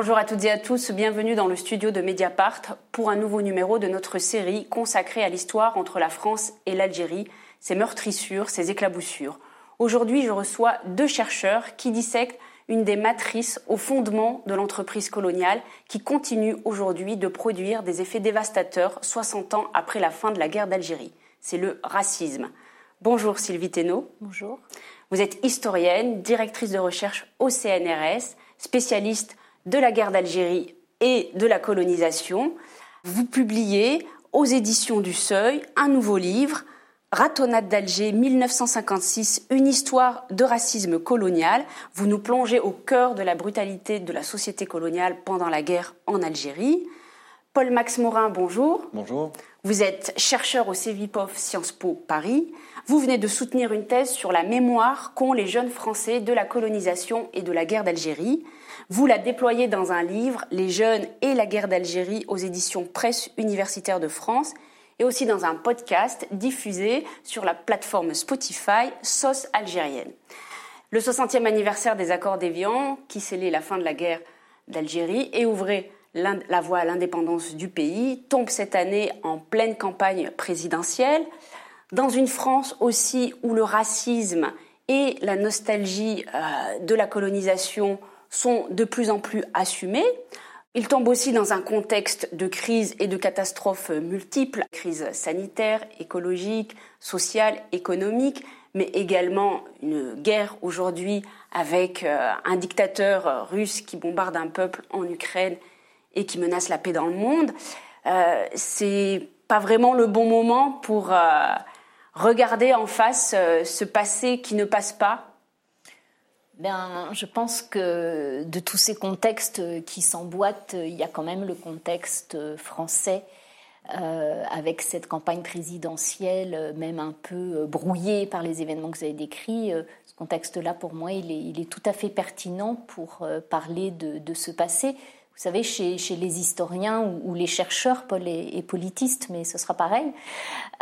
Bonjour à toutes et à tous, bienvenue dans le studio de Mediapart pour un nouveau numéro de notre série consacrée à l'histoire entre la France et l'Algérie, ses meurtrissures, ses éclaboussures. Aujourd'hui, je reçois deux chercheurs qui dissectent une des matrices au fondement de l'entreprise coloniale qui continue aujourd'hui de produire des effets dévastateurs 60 ans après la fin de la guerre d'Algérie. C'est le racisme. Bonjour Sylvie Thénault. Bonjour. Vous êtes historienne, directrice de recherche au CNRS, spécialiste de la guerre d'Algérie et de la colonisation. Vous publiez aux éditions du Seuil un nouveau livre, Ratonnade d'Alger 1956, une histoire de racisme colonial. Vous nous plongez au cœur de la brutalité de la société coloniale pendant la guerre en Algérie. Paul-Max Morin, bonjour. Bonjour. Vous êtes chercheur au CEVIPOF Sciences Po Paris. Vous venez de soutenir une thèse sur la mémoire qu'ont les jeunes Français de la colonisation et de la guerre d'Algérie. Vous la déployez dans un livre, Les jeunes et la guerre d'Algérie, aux éditions Presse universitaire de France, et aussi dans un podcast diffusé sur la plateforme Spotify Sauce algérienne. Le 60e anniversaire des accords d'Évian, qui scellait la fin de la guerre d'Algérie et ouvrait la voie à l'indépendance du pays, tombe cette année en pleine campagne présidentielle, dans une France aussi où le racisme et la nostalgie euh, de la colonisation sont de plus en plus assumés. Il tombe aussi dans un contexte de crise et de catastrophes multiples, crise sanitaire, écologique, sociale, économique, mais également une guerre aujourd'hui avec euh, un dictateur russe qui bombarde un peuple en Ukraine et qui menace la paix dans le monde. Euh, c'est pas vraiment le bon moment pour euh, regarder en face euh, ce passé qui ne passe pas ben, je pense que de tous ces contextes qui s'emboîtent, il y a quand même le contexte français euh, avec cette campagne présidentielle, même un peu brouillée par les événements que vous avez décrits. Ce contexte-là, pour moi, il est, tout à fait pertinent pour parler de ce passé. Vous savez, chez, les historiens ou, les chercheurs, Paul est, politiste, mais ce sera pareil.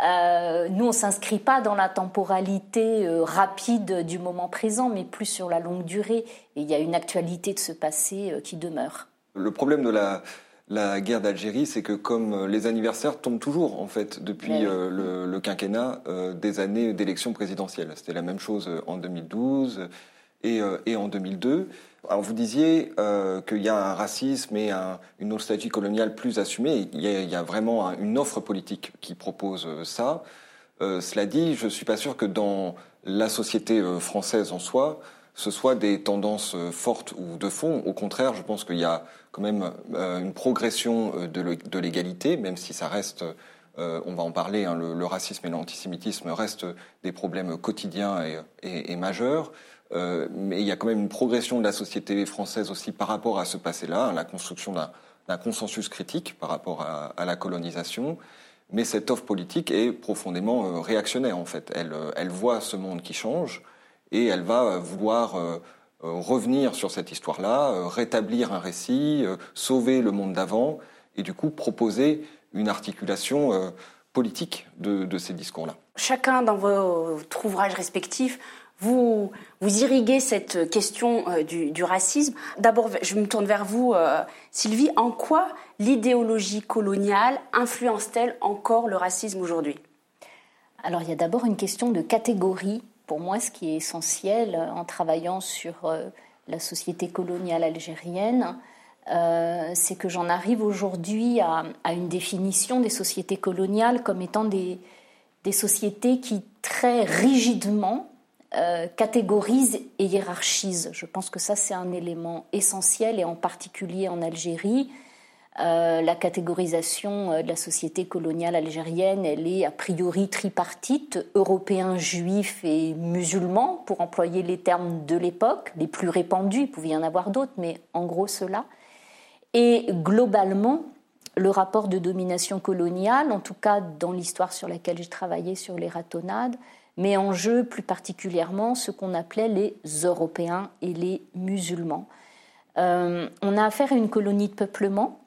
Euh, nous, on s'inscrit pas dans la temporalité euh, rapide du moment présent, mais plus sur la longue durée. Et il y a une actualité de ce passé euh, qui demeure. Le problème de la, la guerre d'Algérie, c'est que comme les anniversaires tombent toujours, en fait, depuis le, quinquennat des années d'élection présidentielle. C'était la même chose en 2012 et, et en 2002. Alors vous disiez euh, qu'il y a un racisme et une nostalgie coloniale plus assumée. Il y a, vraiment une offre politique qui propose euh, ça. Euh, cela dit, je ne suis pas sûr que dans la société française en soi, ce soit des tendances fortes ou de fond. Au contraire, je pense qu'il y a quand même une progression de l'égalité, même si ça reste, on va en parler, hein, le, racisme et l'antisémitisme restent des problèmes quotidiens et majeurs. Euh, mais il y a quand même une progression de la société française aussi par rapport à ce passé-là, la construction d'un consensus critique par rapport à, la colonisation. Mais cette offre politique est profondément euh, réactionnaire en fait. Elle, euh, elle, voit ce monde qui change et elle va vouloir revenir sur cette histoire-là, rétablir un récit, sauver le monde d'avant et du coup proposer une articulation politique de, de ces discours-là. Chacun dans vos ouvrages respectifs vous, irriguez cette question euh, du, racisme. D'abord, je me tourne vers vous, euh, Sylvie. En quoi l'idéologie coloniale influence-t-elle encore le racisme aujourd'hui? Alors, il y a d'abord une question de catégorie. Pour moi, ce qui est essentiel euh, en travaillant sur la société coloniale algérienne, c'est que j'en arrive aujourd'hui à, une définition des sociétés coloniales comme étant des sociétés qui très rigidement euh, catégorise et hiérarchise. Je pense que ça, c'est un élément essentiel, et en particulier en Algérie. Euh, la catégorisation euh, de la société coloniale algérienne, elle est a priori tripartite, européens, juifs et musulmans, pour employer les termes de l'époque, les plus répandus, il pouvait y en avoir d'autres, mais en gros cela. Et globalement, le rapport de domination coloniale, en tout cas dans l'histoire sur laquelle j'ai travaillé sur les ratonnades, mais en jeu plus particulièrement ce qu'on appelait les Européens et les musulmans. Euh, on a affaire à une colonie de peuplement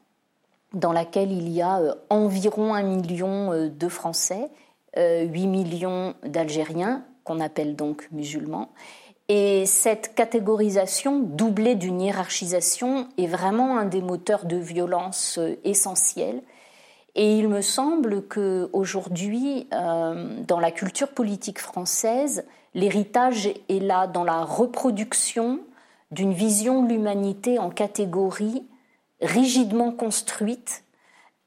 dans laquelle il y a euh, environ un million euh, de Français, 8 millions d'Algériens, qu'on appelle donc musulmans, Et cette catégorisation, doublée d'une hiérarchisation, est vraiment un des moteurs de violence essentiels. Et il me semble qu'aujourd'hui, euh, dans la culture politique française, l'héritage est là dans la reproduction d'une vision de l'humanité en catégories rigidement construites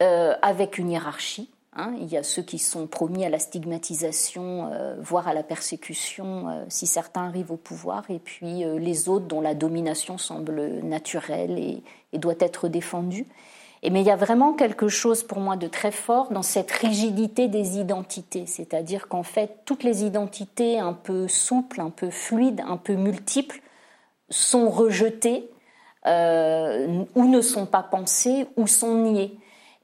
euh, avec une hiérarchie Hein. il y a ceux qui sont promis à la stigmatisation, euh, voire à la persécution si certains arrivent au pouvoir, et puis les autres dont la domination semble naturelle et, doit être défendue. Mais il y a vraiment quelque chose pour moi de très fort dans cette rigidité des identités, c'est-à-dire qu'en fait toutes les identités un peu souples, un peu fluides, un peu multiples sont rejetées ou ne sont pas pensées ou sont niées.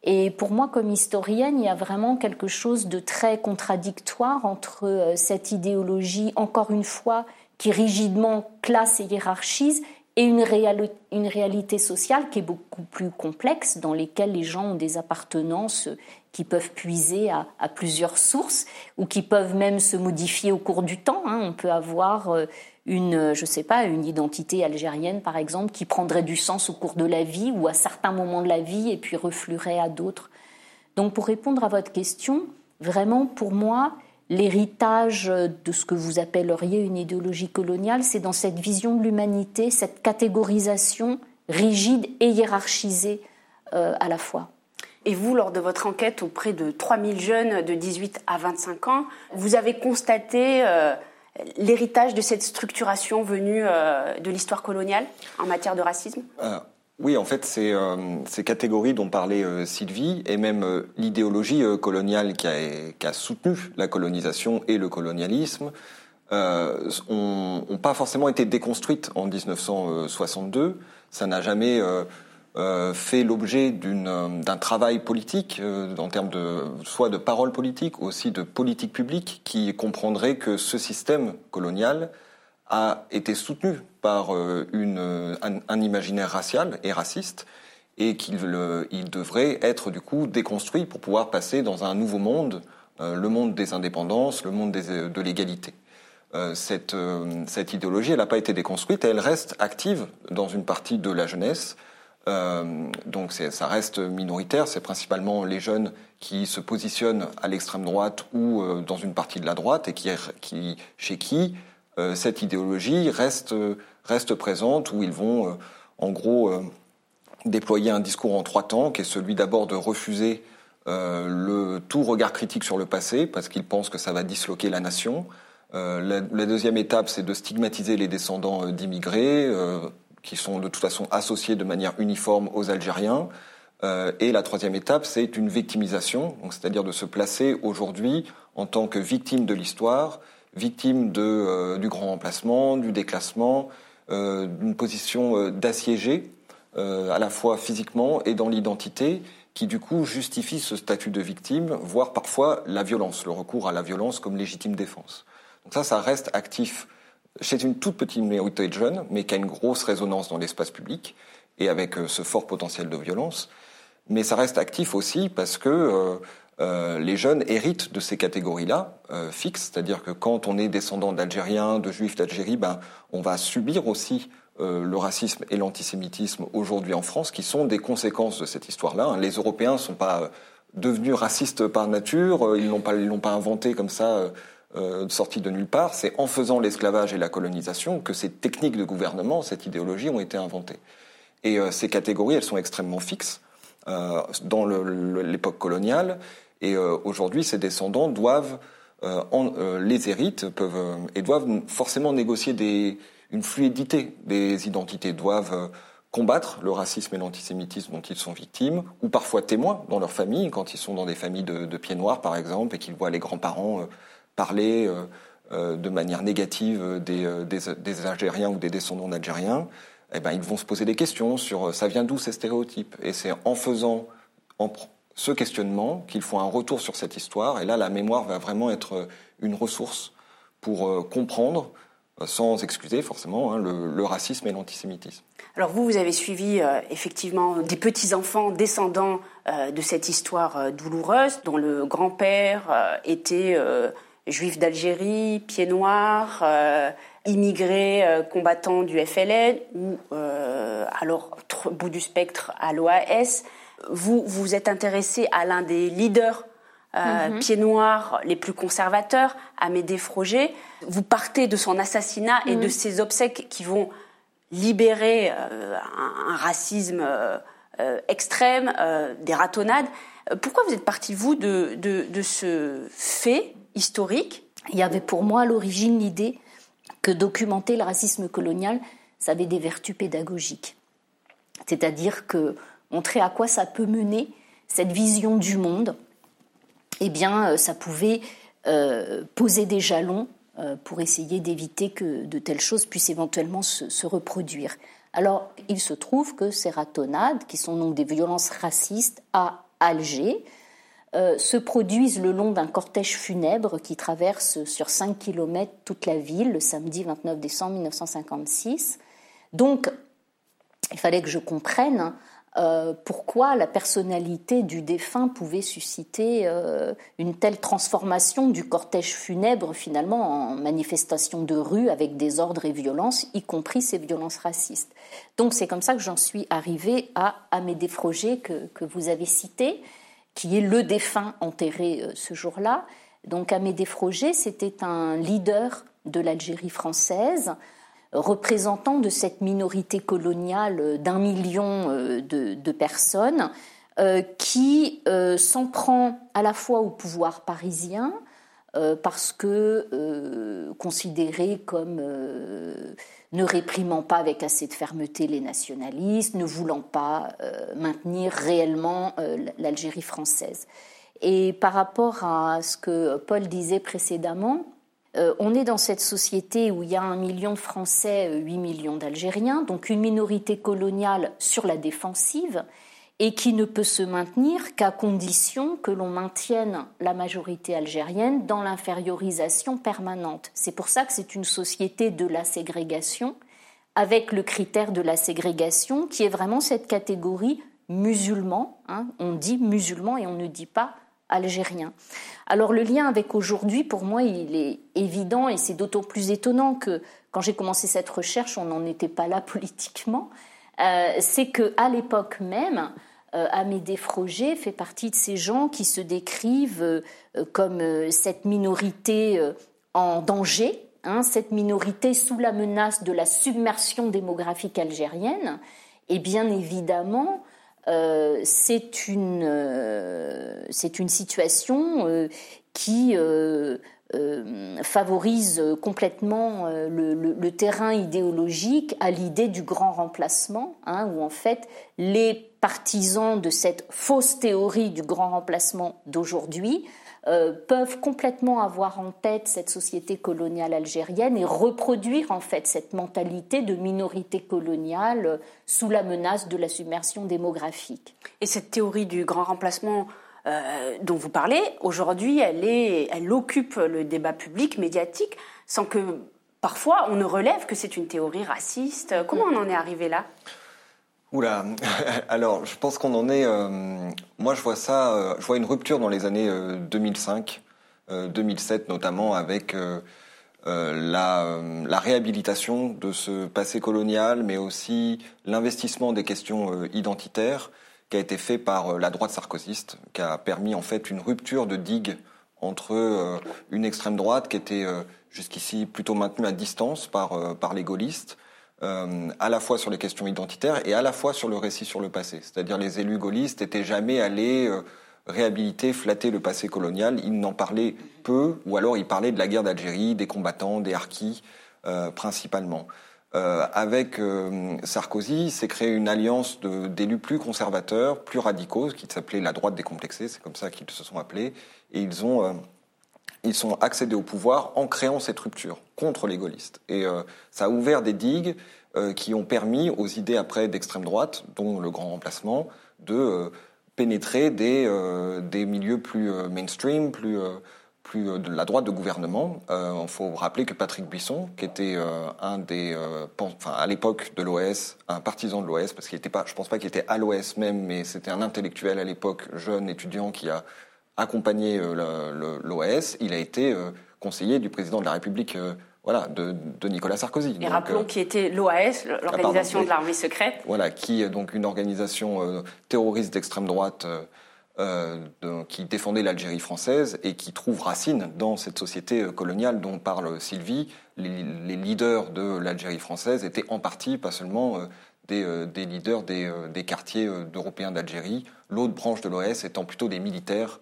Et pour moi, comme historienne, il y a vraiment quelque chose de très contradictoire entre euh, cette idéologie, encore une fois, qui rigidement classe et hiérarchise, et une, réalité sociale qui est beaucoup plus complexe, dans lesquelles les gens ont des appartenances qui peuvent puiser à, plusieurs sources, ou qui peuvent même se modifier au cours du temps. Hein. On peut avoir euh, une, je sais pas, une identité algérienne, par exemple, qui prendrait du sens au cours de la vie ou à certains moments de la vie et puis refluerait à d'autres. Donc, pour répondre à votre question, vraiment, pour moi, l'héritage de ce que vous appelleriez une idéologie coloniale, c'est dans cette vision de l'humanité, cette catégorisation rigide et hiérarchisée euh, à la fois. Et vous, lors de votre enquête auprès de 3000 jeunes de 18 à 25 ans, vous avez constaté euh, l'héritage de cette structuration venue euh, de l'histoire coloniale en matière de racisme? Euh, Oui, en fait, c'est ces catégories dont parlait Sylvie et même l'idéologie coloniale qui a, soutenu la colonisation et le colonialisme n'ont pas forcément été déconstruites en 1962. Ça n'a jamais euh, fait l'objet euh, d'un travail politique, euh, en termes de soit de parole politique, aussi de politique publique, qui comprendrait que ce système colonial a été soutenu par une, un, imaginaire racial et raciste, et qu'il il devrait être du coup déconstruit pour pouvoir passer dans un nouveau monde, le monde des indépendances, le monde des, de l'égalité. cette, cette idéologie, elle n'a pas été déconstruite, elle reste active dans une partie de la jeunesse, euh, donc ça reste minoritaire, c'est principalement les jeunes qui se positionnent à l'extrême droite ou euh, dans une partie de la droite et qui, qui chez qui euh, cette idéologie reste, reste présente, où ils vont en gros déployer un discours en trois temps, qui est celui d'abord de refuser tout regard critique sur le passé, parce qu'ils pensent que ça va disloquer la nation. La, deuxième étape, c'est de stigmatiser les descendants d'immigrés, qui sont de toute façon associés de manière uniforme aux Algériens. Euh, et la troisième étape, c'est une victimisation, c'est-à-dire de se placer aujourd'hui en tant que victime de l'histoire, victime de, euh, du grand remplacement, du déclassement, euh, d'une position euh, d'assiégé, euh, à la fois physiquement et dans l'identité, qui du coup justifie ce statut de victime, voire parfois la violence, le recours à la violence comme légitime défense. Donc ça, ça reste actif c'est une toute petite minorité de jeunes, mais qui a une grosse résonance dans l'espace public et avec euh, ce fort potentiel de violence. Mais ça reste actif aussi parce que euh, euh, les jeunes héritent de ces catégories-là fixes, c'est-à-dire que quand on est descendant d'Algériens, de Juifs d'Algérie, ben, on va subir aussi le racisme et l'antisémitisme aujourd'hui en France, qui sont des conséquences de cette histoire-là. Hein. Les Européens ne sont pas devenus racistes par nature, ils l'ont pas, ils l'ont pas inventé comme ça euh, sortie de nulle part. C'est en faisant l'esclavage et la colonisation que ces techniques de gouvernement, cette idéologie ont été inventées. Et euh, ces catégories, elles sont extrêmement fixes euh, dans l'époque coloniale. Et euh, aujourd'hui, ces descendants doivent, en, les héritent peuvent, et doivent forcément négocier des, une fluidité des identités, doivent combattre le racisme et l'antisémitisme dont ils sont victimes, ou parfois témoins dans leur famille, quand ils sont dans des familles de, de pieds noirs, par exemple, et qu'ils voient les grands-parents parler euh, euh, de manière négative des, euh, des, des, Algériens ou des descendants d'Algériens, eh ben, ils vont se poser des questions sur ça vient d'où ces stéréotypes? Et c'est en faisant ce questionnement qu'ils font un retour sur cette histoire. Et là, la mémoire va vraiment être une ressource pour comprendre, sans excuser forcément, hein, le, racisme et l'antisémitisme. Alors vous, vous avez suivi euh, effectivement des petits-enfants descendants euh, de cette histoire douloureuse, dont le grand-père était juif d'Algérie, pied noir, euh, immigré combattant du FLN ou alors bout du spectre à l'OAS. Vous vous êtes intéressé à l'un des leaders mm-hmm. pieds noirs les plus conservateurs, Amédée Froger. Vous partez de son assassinat et de mm. ses obsèques qui vont libérer un, racisme extrême, des ratonnades. Pourquoi vous êtes parti, vous, de, de, ce fait historique? Il y avait pour moi à l'origine l'idée que documenter le racisme colonial, ça avait des vertus pédagogiques. C'est-à-dire que montrer à quoi ça peut mener, cette vision du monde, eh bien, euh, ça pouvait euh, poser des jalons euh, pour essayer d'éviter que de telles choses puissent éventuellement se, se, reproduire. Alors, il se trouve que ces ratonnades, qui sont donc des violences racistes, à Alger, euh, se produisent le long d'un cortège funèbre qui traverse sur 5 km toute la ville le samedi 29 décembre 1956. Donc, il fallait que je comprenne euh, pourquoi la personnalité du défunt pouvait susciter euh, une telle transformation du cortège funèbre finalement en manifestation de rue avec des ordres et violences, y compris ces violences racistes. Donc c'est comme ça que j'en suis arrivée à Amédée Froger que, que, vous avez cité, qui est le défunt enterré euh, ce jour-là. Donc Amédée Froger, c'était un leader de l'Algérie française, représentant de cette minorité coloniale d'un million euh, de, personnes, euh, qui euh, s'en prend à la fois au pouvoir parisien, parce que considéré comme ne réprimant pas avec assez de fermeté les nationalistes, ne voulant pas maintenir réellement l'Algérie française. Et par rapport à ce que Paul disait précédemment, euh, on est dans cette société où il y a un million de Français, 8 euh, millions d'Algériens, donc une minorité coloniale sur la défensive et qui ne peut se maintenir qu'à condition que l'on maintienne la majorité algérienne dans l'infériorisation permanente. C'est pour ça que c'est une société de la ségrégation, avec le critère de la ségrégation qui est vraiment cette catégorie musulman. Hein. on dit musulman et on ne dit pas algérien. Alors le lien avec aujourd'hui, pour moi, il est évident et c'est d'autant plus étonnant que quand j'ai commencé cette recherche, on n'en était pas là politiquement. Euh, c'est que à l'époque même, Amédée Froger fait partie de ces gens qui se décrivent euh, comme cette minorité en danger, hein, cette minorité sous la menace de la submersion démographique algérienne. Et bien évidemment, euh, c'est une, euh, une situation euh, qui favorise complètement le, terrain idéologique à l'idée du grand remplacement, hein, où en fait les partisans de cette fausse théorie du grand remplacement d'aujourd'hui euh, peuvent complètement avoir en tête cette société coloniale algérienne et reproduire en fait cette mentalité de minorité coloniale sous la menace de la submersion démographique. Et cette théorie du grand remplacement euh, dont vous parlez, aujourd'hui, elle, est, elle occupe le débat public, médiatique, sans que parfois on ne relève que c'est une théorie raciste. Comment on en est arrivé là? Oula, alors je pense qu'on en est. Euh, moi, je vois ça. Euh, je vois une rupture dans les années 2005, euh, 2007 notamment, avec la, la, réhabilitation de ce passé colonial, mais aussi l'investissement des questions identitaires qui a été fait par la droite sarkozyste, qui a permis en fait une rupture de digue entre une extrême droite qui était jusqu'ici plutôt maintenue à distance par, par les gaullistes euh, à la fois sur les questions identitaires et à la fois sur le récit sur le passé. C'est-à-dire les élus gaullistes n'étaient jamais allés euh, réhabiliter, flatter le passé colonial. Ils n'en parlaient peu, ou alors ils parlaient de la guerre d'Algérie, des combattants, des harkis euh, principalement. Euh, avec euh, Sarkozy, s'est créée une alliance d'élus plus conservateurs, plus radicaux, qui s'appelait la droite décomplexée, c'est comme ça qu'ils se sont appelés, et ils ont ils sont accédés au pouvoir en créant cette rupture contre les gaullistes. Et euh, ça a ouvert des digues euh, qui ont permis aux idées après d'extrême droite, dont le grand remplacement, de euh, pénétrer des, des milieux plus mainstream, plus, plus de la droite de gouvernement. Il faut rappeler que Patrick Buisson, qui était un des, enfin à l'époque de l'OS, un partisan de l'OS, parce qu'il n'était pas, je pense pas qu'il était à l'OS même, mais c'était un intellectuel à l'époque, jeune étudiant qui a accompagné euh, l'OAS, il a été euh, conseiller du président de la République euh, voilà, de, Nicolas Sarkozy. Et rappelons qui était l'OAS, ah, l'organisation de l'armée secrète. Voilà, qui est donc une organisation terroriste d'extrême droite qui défendait l'Algérie française et qui trouve racine dans cette société coloniale dont parle Sylvie. Les, les leaders de l'Algérie française étaient en partie, pas seulement des, leaders des, euh, quartiers européens d'Algérie, l'autre branche de l'OS étant plutôt des militaires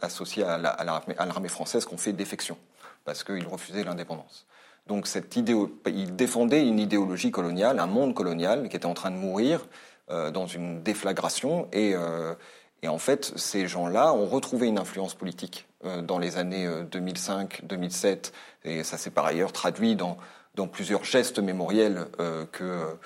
associés à l'armée française qui ont fait défection, parce qu'ils refusaient l'indépendance. Donc cette idée, il défendait une idéologie coloniale, un monde colonial qui était en train de mourir dans une déflagration. Et, et en fait, ces gens-là ont retrouvé une influence politique dans les années 2005-2007. Et ça s'est par ailleurs traduit dans, dans plusieurs gestes mémoriels que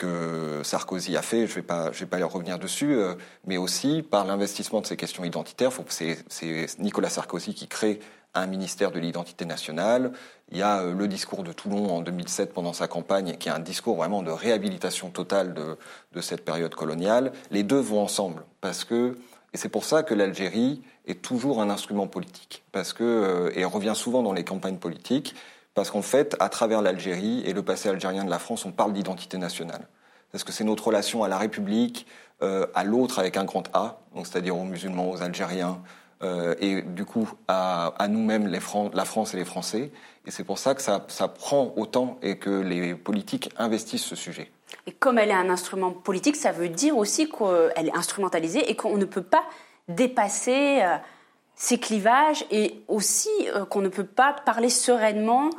que Sarkozy a fait, je ne vais, pas, y revenir dessus, euh, mais aussi par l'investissement de ces questions identitaires. C'est Nicolas Sarkozy qui crée un ministère de l'identité nationale. Il y a euh, le discours de Toulon en 2007 pendant sa campagne, qui est un discours vraiment de réhabilitation totale de, de cette période coloniale. Les deux vont ensemble, parce que, et c'est pour ça que l'Algérie est toujours un instrument politique, parce que, euh, et revient souvent dans les campagnes politiques, parce qu'en fait, à travers l'Algérie et le passé algérien de la France, on parle d'identité nationale. Parce que c'est notre relation à la République, euh, à l'autre avec un grand A, donc c'est-à-dire aux musulmans, aux Algériens, euh, et du coup à, nous-mêmes, la France et les Français. Et c'est pour ça que ça, prend autant et que les politiques investissent ce sujet. Et comme elle est un instrument politique, ça veut dire aussi qu'elle est instrumentalisée et qu'on ne peut pas dépasser euh, ces clivages et aussi euh, qu'on ne peut pas parler sereinement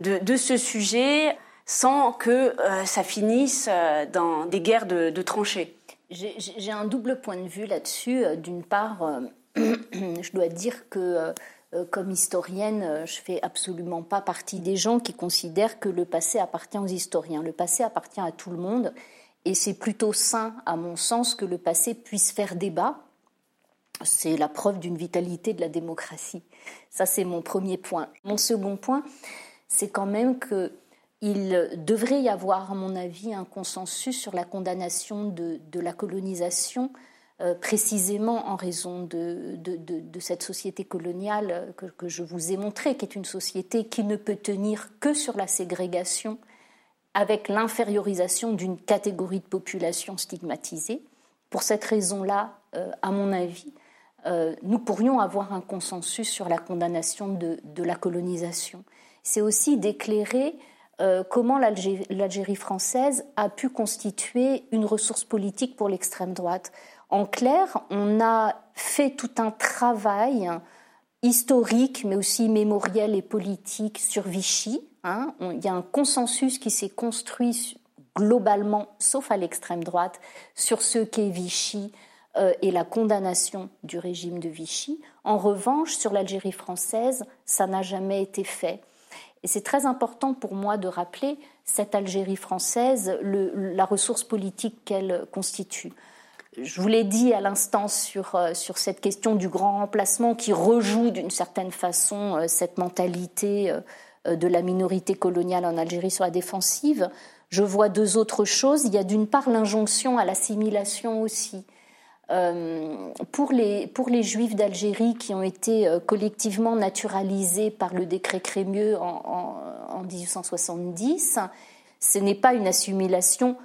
de, ce sujet sans que euh, ça finisse euh, dans des guerres de, tranchées. J'ai un double point de vue là-dessus. D'une part, je dois dire que comme historienne, je fais absolument pas partie des gens qui considèrent que le passé appartient aux historiens. Le passé appartient à tout le monde et c'est plutôt sain, à mon sens, que le passé puisse faire débat c'est la preuve d'une vitalité de la démocratie. Ça, c'est mon premier point. Mon second point, c'est quand même qu'il devrait y avoir, à mon avis, un consensus sur la condamnation de, la colonisation, euh, précisément en raison de, cette société coloniale que, je vous ai montrée, qui est une société qui ne peut tenir que sur la ségrégation, avec l'infériorisation d'une catégorie de population stigmatisée. Pour cette raison-là, euh, à mon avis, nous pourrions avoir un consensus sur la condamnation de, la colonisation. C'est aussi d'éclairer euh, comment l'Algérie française a pu constituer une ressource politique pour l'extrême droite. En clair, on a fait tout un travail historique, mais aussi mémoriel et politique sur Vichy. Hein. il y a un consensus qui s'est construit globalement, sauf à l'extrême droite, sur ce qu'est Vichy, euh, et la condamnation du régime de Vichy. En revanche, sur l'Algérie française, ça n'a jamais été fait. Et c'est très important pour moi de rappeler cette Algérie française, la ressource politique qu'elle constitue. Je vous l'ai dit à l'instant sur, euh, sur cette question du grand remplacement qui rejoue d'une certaine façon euh, cette mentalité de la minorité coloniale en Algérie sur la défensive. Je vois deux autres choses. Il y a d'une part l'injonction à l'assimilation aussi. Euh, pour, les, pour les juifs d'Algérie qui ont été euh, collectivement naturalisés par le décret Crémieux en, en, 1870, ce n'est pas une assimilation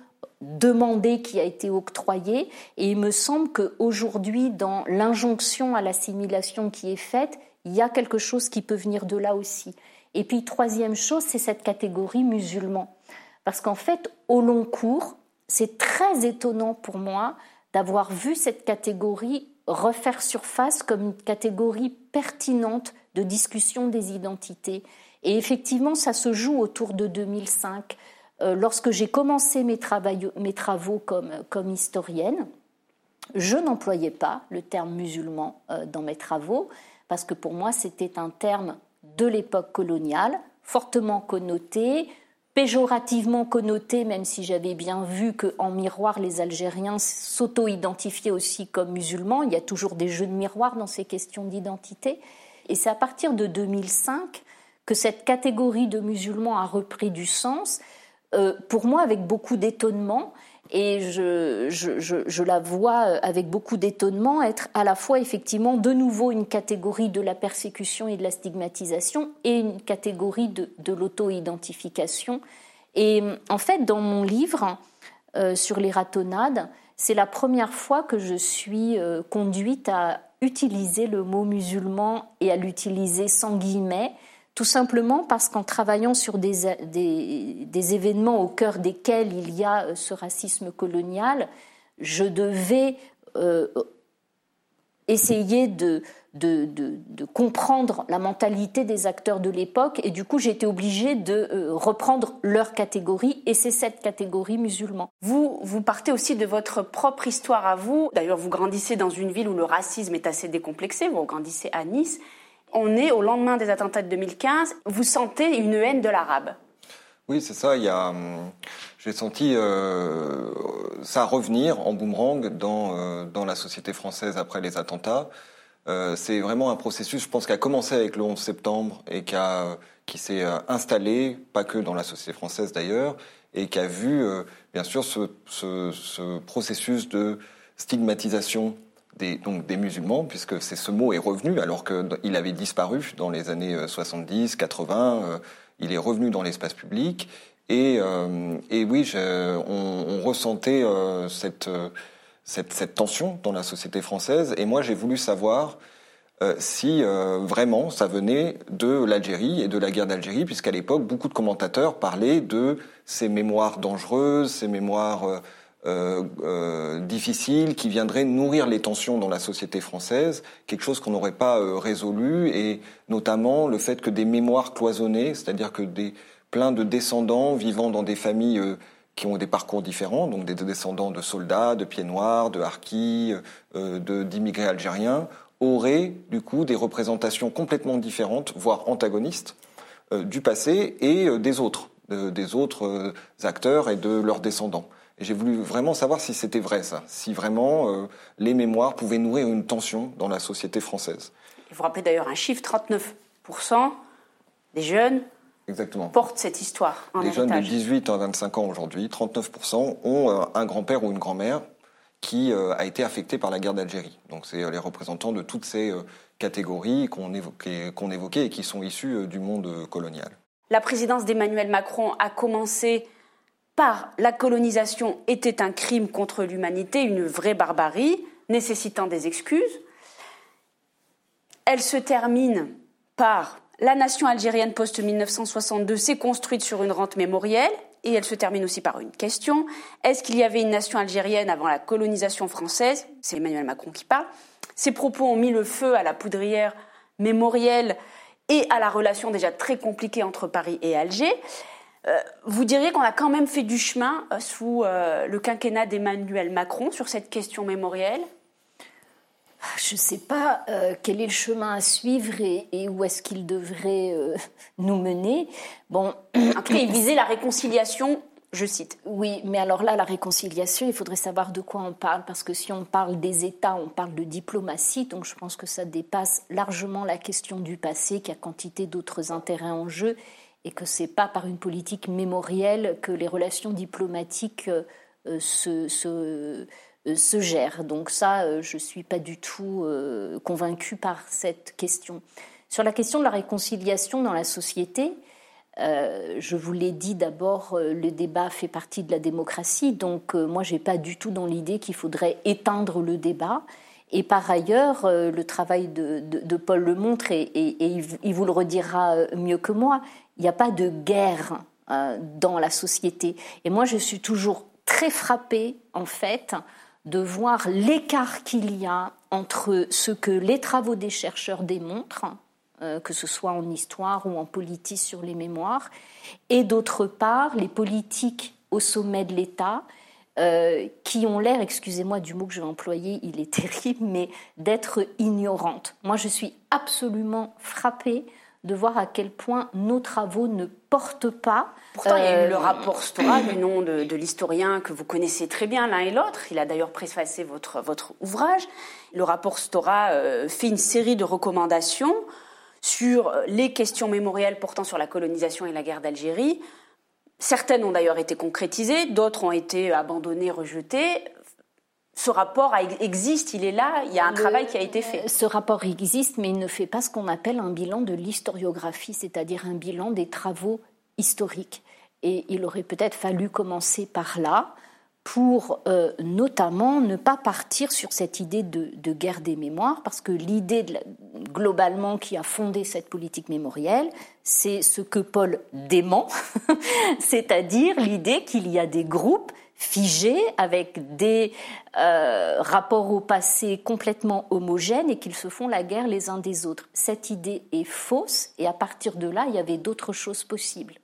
demandée qui a été octroyée. Et il me semble qu'aujourd'hui, dans l'injonction à l'assimilation qui est faite, il y a quelque chose qui peut venir de là aussi. Et puis, troisième chose, c'est cette catégorie musulman. Parce qu'en fait, au long cours, c'est très étonnant pour moi d'avoir vu cette catégorie refaire surface comme une catégorie pertinente de discussion des identités. Et effectivement, ça se joue autour de 2005. Euh, lorsque j'ai commencé mes, travaux comme, comme, historienne, je n'employais pas le terme musulman euh, dans mes travaux, parce que pour moi, c'était un terme de l'époque coloniale, fortement connoté, péjorativement connoté, même si j'avais bien vu qu'en miroir, les Algériens s'auto-identifiaient aussi comme musulmans. Il y a toujours des jeux de miroir dans ces questions d'identité. Et c'est à partir de 2005 que cette catégorie de musulmans a repris du sens, euh, pour moi avec beaucoup d'étonnement. Et je, la vois avec beaucoup d'étonnement être à la fois effectivement de nouveau une catégorie de la persécution et de la stigmatisation et une catégorie de, de l'auto-identification. Et en fait, dans mon livre euh, sur les ratonnades, c'est la première fois que je suis euh, conduite à utiliser le mot musulman et à l'utiliser sans guillemets tout simplement parce qu'en travaillant sur des, événements au cœur desquels il y a euh, ce racisme colonial, je devais euh, essayer de, comprendre la mentalité des acteurs de l'époque et du coup j'étais obligée de euh, reprendre leur catégorie et c'est cette catégorie musulman. Vous, vous partez aussi de votre propre histoire à vous. D'ailleurs, vous grandissez dans une ville où le racisme est assez décomplexé, vous grandissez à Nice on est au lendemain des attentats de 2015. Vous sentez une haine de l'arabe Oui, c'est ça. Il y a, hum, j'ai senti euh, ça revenir en boomerang dans, euh, dans la société française après les attentats. Euh, c'est vraiment un processus, je pense, qui a commencé avec le 11 septembre et qui, qui s'est installé, pas que dans la société française d'ailleurs, et qui a vu, bien sûr, ce, ce processus de stigmatisation des, donc des musulmans, puisque c'est ce mot est revenu alors qu'il avait disparu dans les années 70, euh, 80. Euh, il est revenu dans l'espace public. Et, euh, et oui, on, on, ressentait cette, cette, cette, tension dans la société française. Et moi, j'ai voulu savoir si vraiment ça venait de l'Algérie et de la guerre d'Algérie, puisqu'à l'époque, beaucoup de commentateurs parlaient de ces mémoires dangereuses, ces mémoires euh, euh, difficile qui viendrait nourrir les tensions dans la société française, quelque chose qu'on n'aurait pas euh, résolu, et notamment le fait que des mémoires cloisonnées, c'est-à-dire que des plein de descendants vivant dans des familles euh, qui ont des parcours différents, donc des descendants de soldats, de pieds noirs, de harkis, de d'immigrés algériens, auraient du coup des représentations complètement différentes, voire antagonistes, du passé et des autres, des autres acteurs et de leurs descendants. J'ai voulu vraiment savoir si c'était vrai ça, si vraiment euh, les mémoires pouvaient nourrir une tension dans la société française. Il vous rappelez d'ailleurs un chiffre, 39% des jeunes Exactement. portent cette histoire en Les jeunes de 18 à 25 ans aujourd'hui, 39% ont euh, un grand-père ou une grand-mère qui euh, a été affecté par la guerre d'Algérie. Donc c'est les représentants de toutes ces catégories qu'on évoquait, évoquait et qui sont issus du monde colonial. La présidence d'Emmanuel Macron a commencé par la colonisation était un crime contre l'humanité, une vraie barbarie, nécessitant des excuses. Elle se termine par la nation algérienne post-1962 s'est construite sur une rente mémorielle et elle se termine aussi par une question. Est-ce qu'il y avait une nation algérienne avant la colonisation française? C'est Emmanuel Macron qui parle. Ces propos ont mis le feu à la poudrière mémorielle et à la relation déjà très compliquée entre Paris et Alger. Euh, vous diriez qu'on a quand même fait du chemin euh, sous euh, le quinquennat d'Emmanuel Macron sur cette question mémorielle? Je ne sais pas quel est le chemin à suivre et, où est-ce qu'il devrait nous mener. Bon, en tout cas, il visait la réconciliation, je cite. Oui, mais alors là, la réconciliation, il faudrait savoir de quoi on parle, parce que si on parle des États, on parle de diplomatie, donc je pense que ça dépasse largement la question du passé, qu'il y a quantité d'autres intérêts en jeu et que c'est pas par une politique mémorielle que les relations diplomatiques euh, se, se, euh, gèrent. Donc ça, euh, je suis pas du tout convaincue par cette question. Sur la question de la réconciliation dans la société, je vous l'ai dit d'abord, le débat fait partie de la démocratie, donc moi j'ai pas du tout dans l'idée qu'il faudrait éteindre le débat. Et par ailleurs, le travail de, de, Paul le montre et, et, il vous le redira mieux que moi il n'y a pas de guerre euh, dans la société. Et moi, je suis toujours très frappée, en fait, de voir l'écart qu'il y a entre ce que les travaux des chercheurs démontrent, euh, que ce soit en histoire ou en politique sur les mémoires, et d'autre part, les politiques au sommet de l'État, euh, qui ont l'air, excusez-moi du mot que je vais employer, il est terrible, mais d'être ignorantes. Moi, je suis absolument frappée de voir à quel point nos travaux ne portent pas. Pourtant, il y a eu le euh, rapport Stora du nom de, l'historien que vous connaissez très bien l'un et l'autre. Il a d'ailleurs préfacé votre, votre ouvrage. Le rapport Stora euh, fait une série de recommandations sur les questions mémorielles portant sur la colonisation et la guerre d'Algérie. Certaines ont d'ailleurs été concrétisées, d'autres ont été abandonnées, rejetées. Ce rapport existe, il est là, il y a un travail qui a été fait. Ce rapport existe, mais il ne fait pas ce qu'on appelle un bilan de l'historiographie, c'est-à-dire un bilan des travaux historiques. Et il aurait peut-être fallu commencer par là pour euh, notamment ne pas partir sur cette idée de, guerre des mémoires, parce que l'idée globalement qui a fondé cette politique mémorielle, c'est ce que Paul dément, c'est-à-dire l'idée qu'il y a des groupes figés avec des euh, rapports au passé complètement homogènes et qu'ils se font la guerre les uns des autres. Cette idée est fausse et à partir de là, il y avait d'autres choses possibles.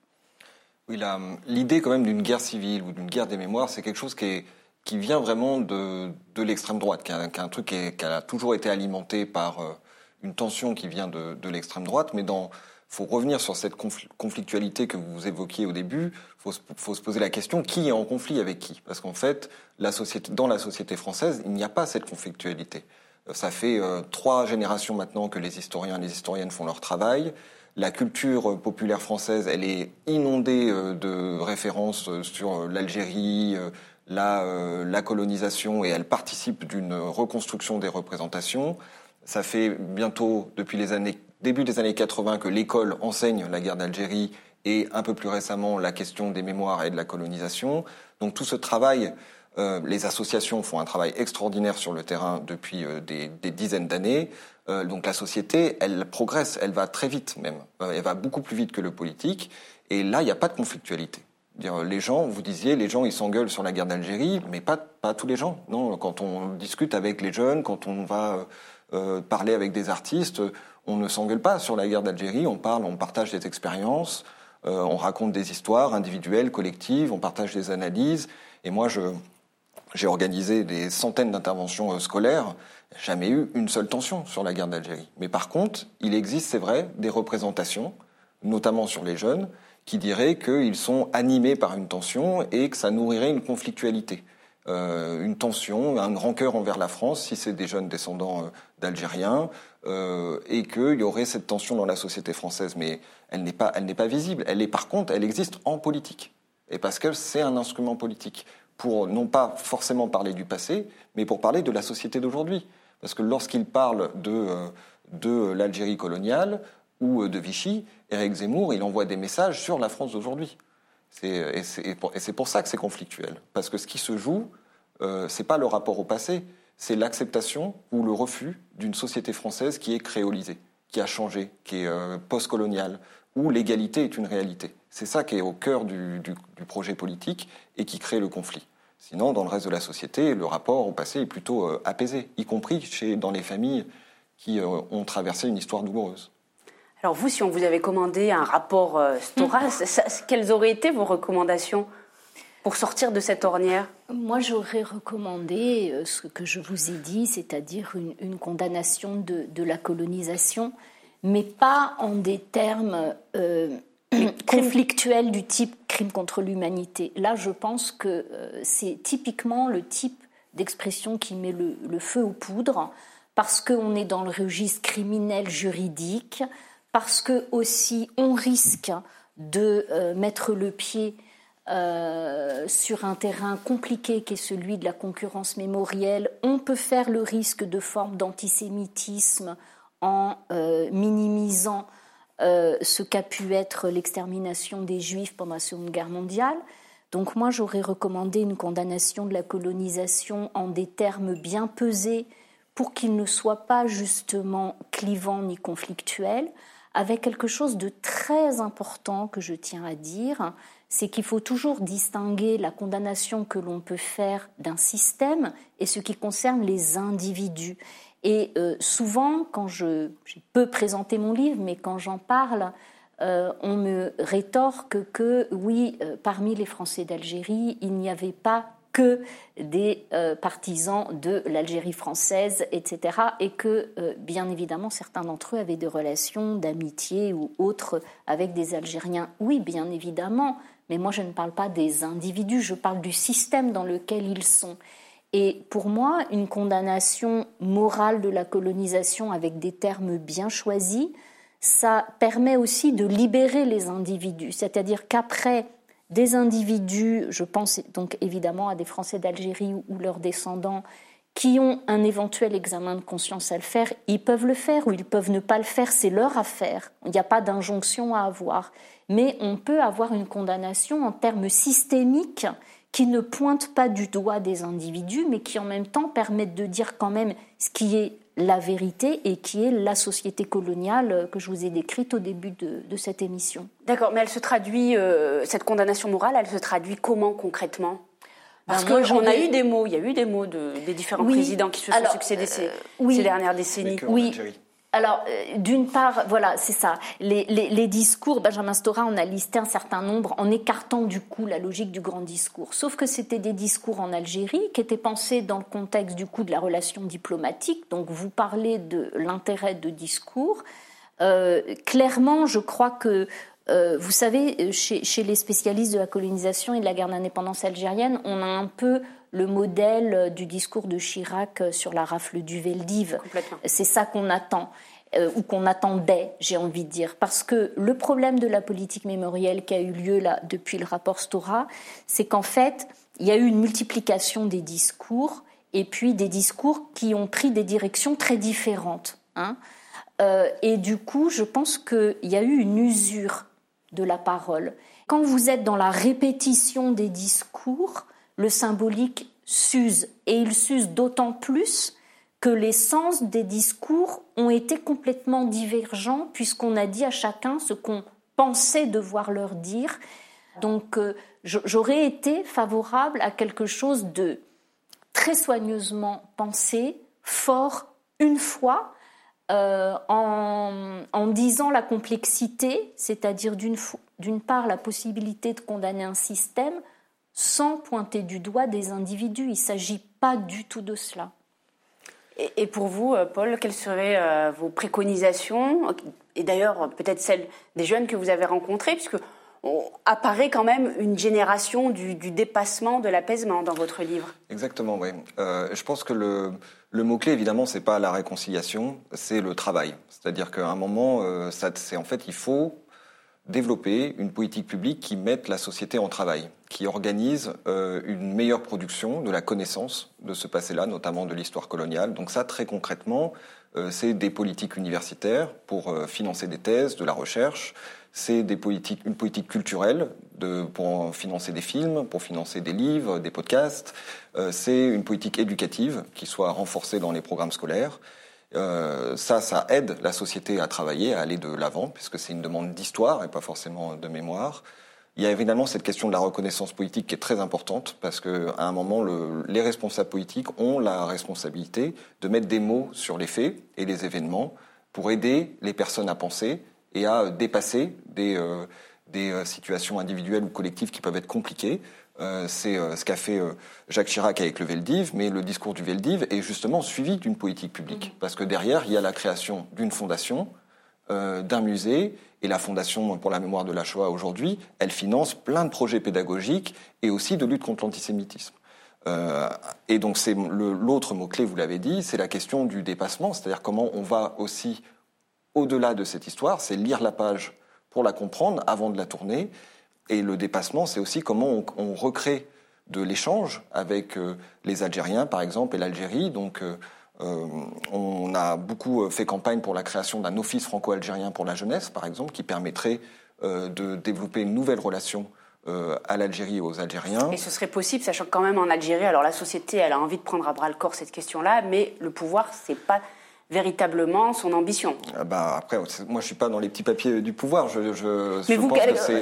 Oui, l'idée quand même d'une guerre civile ou d'une guerre des mémoires, c'est quelque chose qui, qui vient vraiment de, de l'extrême droite, qui est, un, truc qui, a toujours été alimenté par euh, une tension qui vient de, de l'extrême droite, mais dans faut revenir sur cette conflictualité que vous évoquiez au début. Il faut, faut, se poser la question qui est en conflit avec qui? Parce qu'en fait, la société, dans la société française, il n'y a pas cette conflictualité. Ça fait euh, trois générations maintenant que les historiens et les historiennes font leur travail. La culture populaire française, elle est inondée euh, de références euh, sur euh, l'Algérie, la, la, colonisation, et elle participe d'une reconstruction des représentations. Ça fait bientôt, depuis les années, début des années 80, que l'école enseigne la guerre d'Algérie et un peu plus récemment la question des mémoires et de la colonisation. Donc tout ce travail, les associations font un travail extraordinaire sur le terrain depuis des, des dizaines d'années. Euh, donc la société, elle progresse, elle va très vite même. Euh, elle va beaucoup plus vite que le politique. Et là, il n'y a pas de conflictualité. Les gens, vous disiez, les gens, ils s'engueulent sur la guerre d'Algérie, mais pas, pas tous les gens. Non, quand on discute avec les jeunes, quand on va euh, parler avec des artistes, on ne s'engueule pas sur la guerre d'Algérie. On parle, on partage des expériences, on raconte des histoires individuelles, collectives, on partage des analyses. Et moi, je, j'ai organisé des centaines d'interventions scolaires jamais eu une seule tension sur la guerre d'Algérie. Mais par contre, il existe, c'est vrai, des représentations, notamment sur les jeunes, qui diraient qu'ils sont animés par une tension et que ça nourrirait une conflictualité. Euh, une tension, un grand cœur envers la France, si c'est des jeunes descendants euh, d'Algériens, euh, et qu'il y aurait cette tension dans la société française. Mais elle n'est pas, pas visible. Elle est par contre, elle existe en politique. Et parce que c'est un instrument politique pour non pas forcément parler du passé, mais pour parler de la société d'aujourd'hui. Parce que lorsqu'il parle de, euh, de l'Algérie coloniale ou euh, de Vichy, Éric Zemmour, il envoie des messages sur la France d'aujourd'hui. Et c'est pour ça que c'est conflictuel. Parce que ce qui se joue, euh, ce n'est pas le rapport au passé, c'est l'acceptation ou le refus d'une société française qui est créolisée, qui a changé, qui est post-coloniale, où l'égalité est une réalité. C'est ça qui est au cœur du, du, projet politique et qui crée le conflit. Sinon, dans le reste de la société, le rapport au passé est plutôt euh, apaisé, y compris chez, dans les familles qui euh, ont traversé une histoire douloureuse. Alors vous, si on vous avait commandé un rapport euh, Stora, quelles auraient été vos recommandations pour sortir de cette ornière? Moi, j'aurais recommandé ce que je vous ai dit, c'est-à-dire une, condamnation de, de, la colonisation, mais pas en des termes conflictuel du type crime contre l'humanité. Là, je pense que euh, c'est typiquement le type d'expression qui met le, feu aux poudres, parce qu'on est dans le registre criminel juridique, parce que aussi on risque de euh, mettre le pied euh, sur un terrain compliqué qui est celui de la concurrence mémorielle. On peut faire le risque de formes d'antisémitisme en minimisant euh, ce qu'a pu être l'extermination des Juifs pendant la Seconde Guerre mondiale. Donc moi, j'aurais recommandé une condamnation de la colonisation en des termes bien pesés pour qu'il ne soit pas justement clivant ni conflictuel, avec quelque chose de très important que je tiens à dire, c'est qu'il faut toujours distinguer la condamnation que l'on peut faire d'un système et ce qui concerne les individus. Et euh, souvent, quand je, peux présenter mon livre, mais quand j'en parle, euh, on me rétorque que oui, euh, parmi les Français d'Algérie, il n'y avait pas que des partisans de l'Algérie française, etc. Et que, bien évidemment, certains d'entre eux avaient des relations d'amitié ou autres avec des Algériens. Oui, bien évidemment, mais moi je ne parle pas des individus, je parle du système dans lequel ils sont. Et pour moi, une condamnation morale de la colonisation avec des termes bien choisis, ça permet aussi de libérer les individus. C'est-à-dire qu'après des individus, je pense donc évidemment à des Français d'Algérie ou leurs descendants, qui ont un éventuel examen de conscience à le faire, ils peuvent le faire ou ils peuvent ne pas le faire, c'est leur affaire. Il n'y a pas d'injonction à avoir. Mais on peut avoir une condamnation en termes systémiques qui ne pointent pas du doigt des individus, mais qui en même temps permettent de dire quand même ce qui est la vérité et qui est la société coloniale que je vous ai décrite au début de, cette émission. D'accord, mais elle se traduit, euh, cette condamnation morale, elle se traduit comment concrètement? Parce ben, qu'on a eu des mots, il y a eu des mots de, des différents présidents qui se sont succédés ces, euh, ces, dernières décennies. Oui. Alors, euh, d'une part, voilà, c'est ça. Les, discours, Benjamin Stora en a listé un certain nombre en écartant du coup la logique du grand discours. Sauf que c'était des discours en Algérie qui étaient pensés dans le contexte du coup de la relation diplomatique. Donc, vous parlez de l'intérêt de discours. Euh, clairement, je crois que euh, vous savez, chez, les spécialistes de la colonisation et de la guerre d'indépendance algérienne, on a un peu le modèle du discours de Chirac sur la rafle du Veldiv. C'est ça qu'on attend. Euh, ou qu'on attendait, j'ai envie de dire. Parce que le problème de la politique mémorielle qui a eu lieu là, depuis le rapport Stora, c'est qu'en fait, il y a eu une multiplication des discours et puis des discours qui ont pris des directions très différentes. Hein. Euh, et du coup, je pense qu'il y a eu une usure de la parole. Quand vous êtes dans la répétition des discours, le symbolique s'use, et il s'use d'autant plus que les sens des discours ont été complètement divergents, puisqu'on a dit à chacun ce qu'on pensait devoir leur dire. Donc euh, j'aurais été favorable à quelque chose de très soigneusement pensé, fort, une fois, euh, en, disant la complexité, c'est-à-dire d'une part la possibilité de condamner un système sans pointer du doigt des individus. Il ne s'agit pas du tout de cela. Et, pour vous, euh, Paul, quelles seraient euh, vos préconisations? Et d'ailleurs, peut-être celles des jeunes que vous avez rencontrés, puisque apparaît quand même une génération du, dépassement, de l'apaisement dans votre livre. Exactement, oui. je pense que le, le mot-clé, évidemment, c'est pas la réconciliation, c'est le travail. C'est-à-dire qu'à un moment, euh, c'est en fait, il faut développer une politique publique qui mette la société en travail, qui organise euh, une meilleure production de la connaissance de ce passé-là, notamment de l'histoire coloniale. Donc ça, très concrètement, euh, c'est des politiques universitaires pour financer des thèses, de la recherche, c'est des politiques, une politique culturelle de, pour financer des films, pour financer des livres, des podcasts. Euh, c'est une politique éducative qui soit renforcée dans les programmes scolaires. Euh, ça, ça aide la société à travailler, à aller de l'avant, puisque c'est une demande d'histoire et pas forcément de mémoire. Il y a évidemment cette question de la reconnaissance politique qui est très importante, parce qu'à un moment, le, les responsables politiques ont la responsabilité de mettre des mots sur les faits et les événements pour aider les personnes à penser et à dépasser des, euh, des euh, situations individuelles ou collectives qui peuvent être compliquées. Euh, c'est ce qu'a fait Jacques Chirac avec le Veldiv, mais le discours du Veldiv est justement suivi d'une politique publique, mmh. parce que derrière, il y a la création d'une fondation, d'un musée, et la Fondation pour la mémoire de la Shoah aujourd'hui, elle finance plein de projets pédagogiques et aussi de lutte contre l'antisémitisme. et donc c'est l'autre mot-clé, vous l'avez dit, c'est la question du dépassement, c'est-à-dire comment on va aussi au-delà de cette histoire, c'est lire la page pour la comprendre avant de la tourner. Et le dépassement, c'est aussi comment on, recrée de l'échange avec euh, les Algériens, par exemple, et l'Algérie. Donc, euh, euh, on a beaucoup fait campagne pour la création d'un office franco-algérien pour la jeunesse, par exemple, qui permettrait de développer une nouvelle relation à l'Algérie et aux Algériens. Et ce serait possible, sachant que quand même en Algérie, alors la société, elle a envie de prendre à bras le corps cette question-là, mais le pouvoir, c'est pas véritablement son ambition. Ah bah après, moi je suis pas dans les petits papiers du pouvoir. Je, je Mais vous,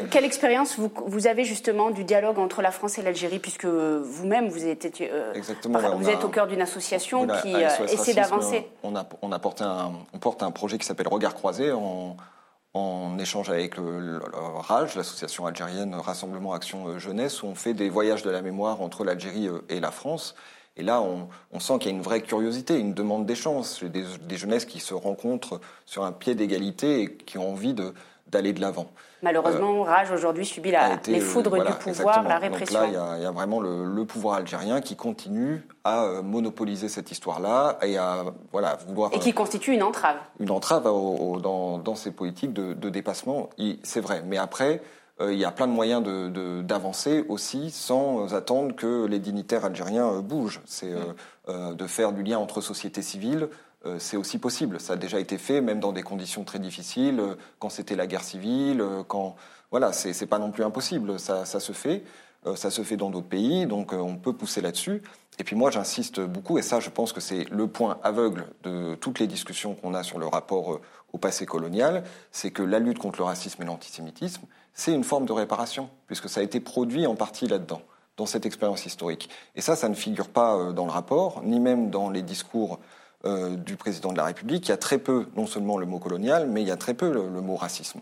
quelle, expérience vous, vous, avez justement du dialogue entre la France et l'Algérie, puisque vous-même vous êtes, euh, Exactement, vous êtes au cœur d'une association qui euh, essaie d'avancer. On, a, on, a porté un, on porte un projet qui s'appelle Regard croisé en, en échange avec le, RAJ, l'association algérienne Rassemblement Action Jeunesse, où on fait des voyages de la mémoire entre l'Algérie et la France. Et là, on, sent qu'il y a une vraie curiosité, une demande d'échange. Des, des jeunesses qui se rencontrent sur un pied d'égalité et qui ont envie d'aller de l'avant. Malheureusement, euh, Rage aujourd'hui subit la, les foudres du pouvoir, la répression. Donc là, il y, a, vraiment le, pouvoir algérien qui continue à euh, monopoliser cette histoire-là et à voilà vouloir. Et qui constitue une entrave. Une entrave dans, ces politiques de, dépassement, c'est vrai. Mais après, il y a plein de moyens d'avancer de, aussi sans attendre que les dignitaires algériens bougent. C'est de faire du lien entre société civile, c'est aussi possible. Ça a déjà été fait, même dans des conditions très difficiles, quand c'était la guerre civile, quand voilà, c'est pas non plus impossible. Ça, ça se fait. Euh, ça se fait dans d'autres pays, donc euh, on peut pousser là-dessus. Et puis moi, j'insiste beaucoup, et ça, je pense que c'est le point aveugle de toutes les discussions qu'on a sur le rapport euh, au passé colonial, c'est que la lutte contre le racisme et l'antisémitisme, c'est une forme de réparation, puisque ça a été produit en partie là-dedans, dans cette expérience historique. Et ça, ça ne figure pas dans le rapport, ni même dans les discours du président de la République. Il y a très peu, non seulement le mot colonial, mais il y a très peu le, mot racisme.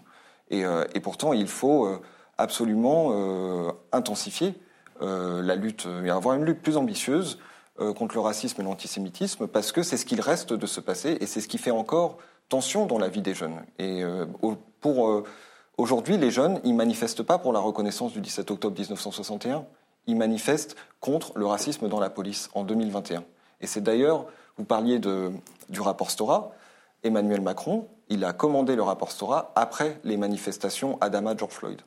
Et, et pourtant, il faut absolument euh, intensifier euh, la lutte et avoir une lutte plus ambitieuse euh, contre le racisme et l'antisémitisme parce que c'est ce qu'il reste de ce passé et c'est ce qui fait encore tension dans la vie des jeunes. Et pour aujourd'hui, les jeunes, ils manifestent pas pour la reconnaissance du 17 octobre 1961. Ils manifestent contre le racisme dans la police en 2021. Et c'est d'ailleurs, vous parliez du rapport Stora. Emmanuel Macron, il a commandé le rapport Stora après les manifestations Adama George Floyd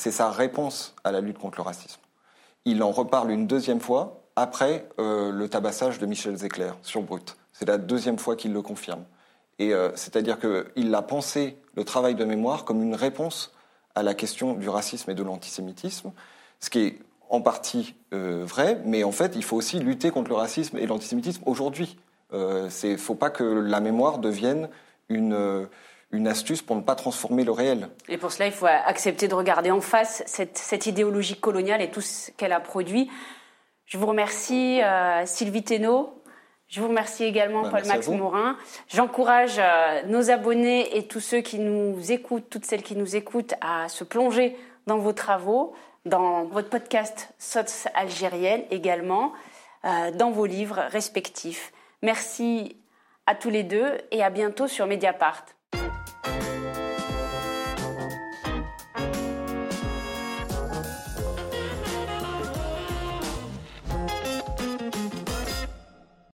c'est sa réponse à la lutte contre le racisme. Il en reparle une deuxième fois après euh, le tabassage de Michel Zecler sur Brut. C'est la deuxième fois qu'il le confirme. Et euh, c'est-à-dire qu'il a pensé le travail de mémoire comme une réponse à la question du racisme et de l'antisémitisme, ce qui est en partie euh, vrai, mais en fait, il faut aussi lutter contre le racisme et l'antisémitisme aujourd'hui. Il ne faut pas que la mémoire devienne une astuce pour ne pas transformer le réel. Et pour cela, il faut accepter de regarder en face cette, idéologie coloniale et tout ce qu'elle a produit. Je vous remercie, euh, Sylvie Thénault. Je vous remercie également, bah, Paul-Max Morin. J'encourage euh, nos abonnés et tous ceux qui nous écoutent, toutes celles qui nous écoutent, à se plonger dans vos travaux, dans votre podcast SOTS algérienne également, euh, dans vos livres respectifs. Merci à tous les deux et à bientôt sur Mediapart.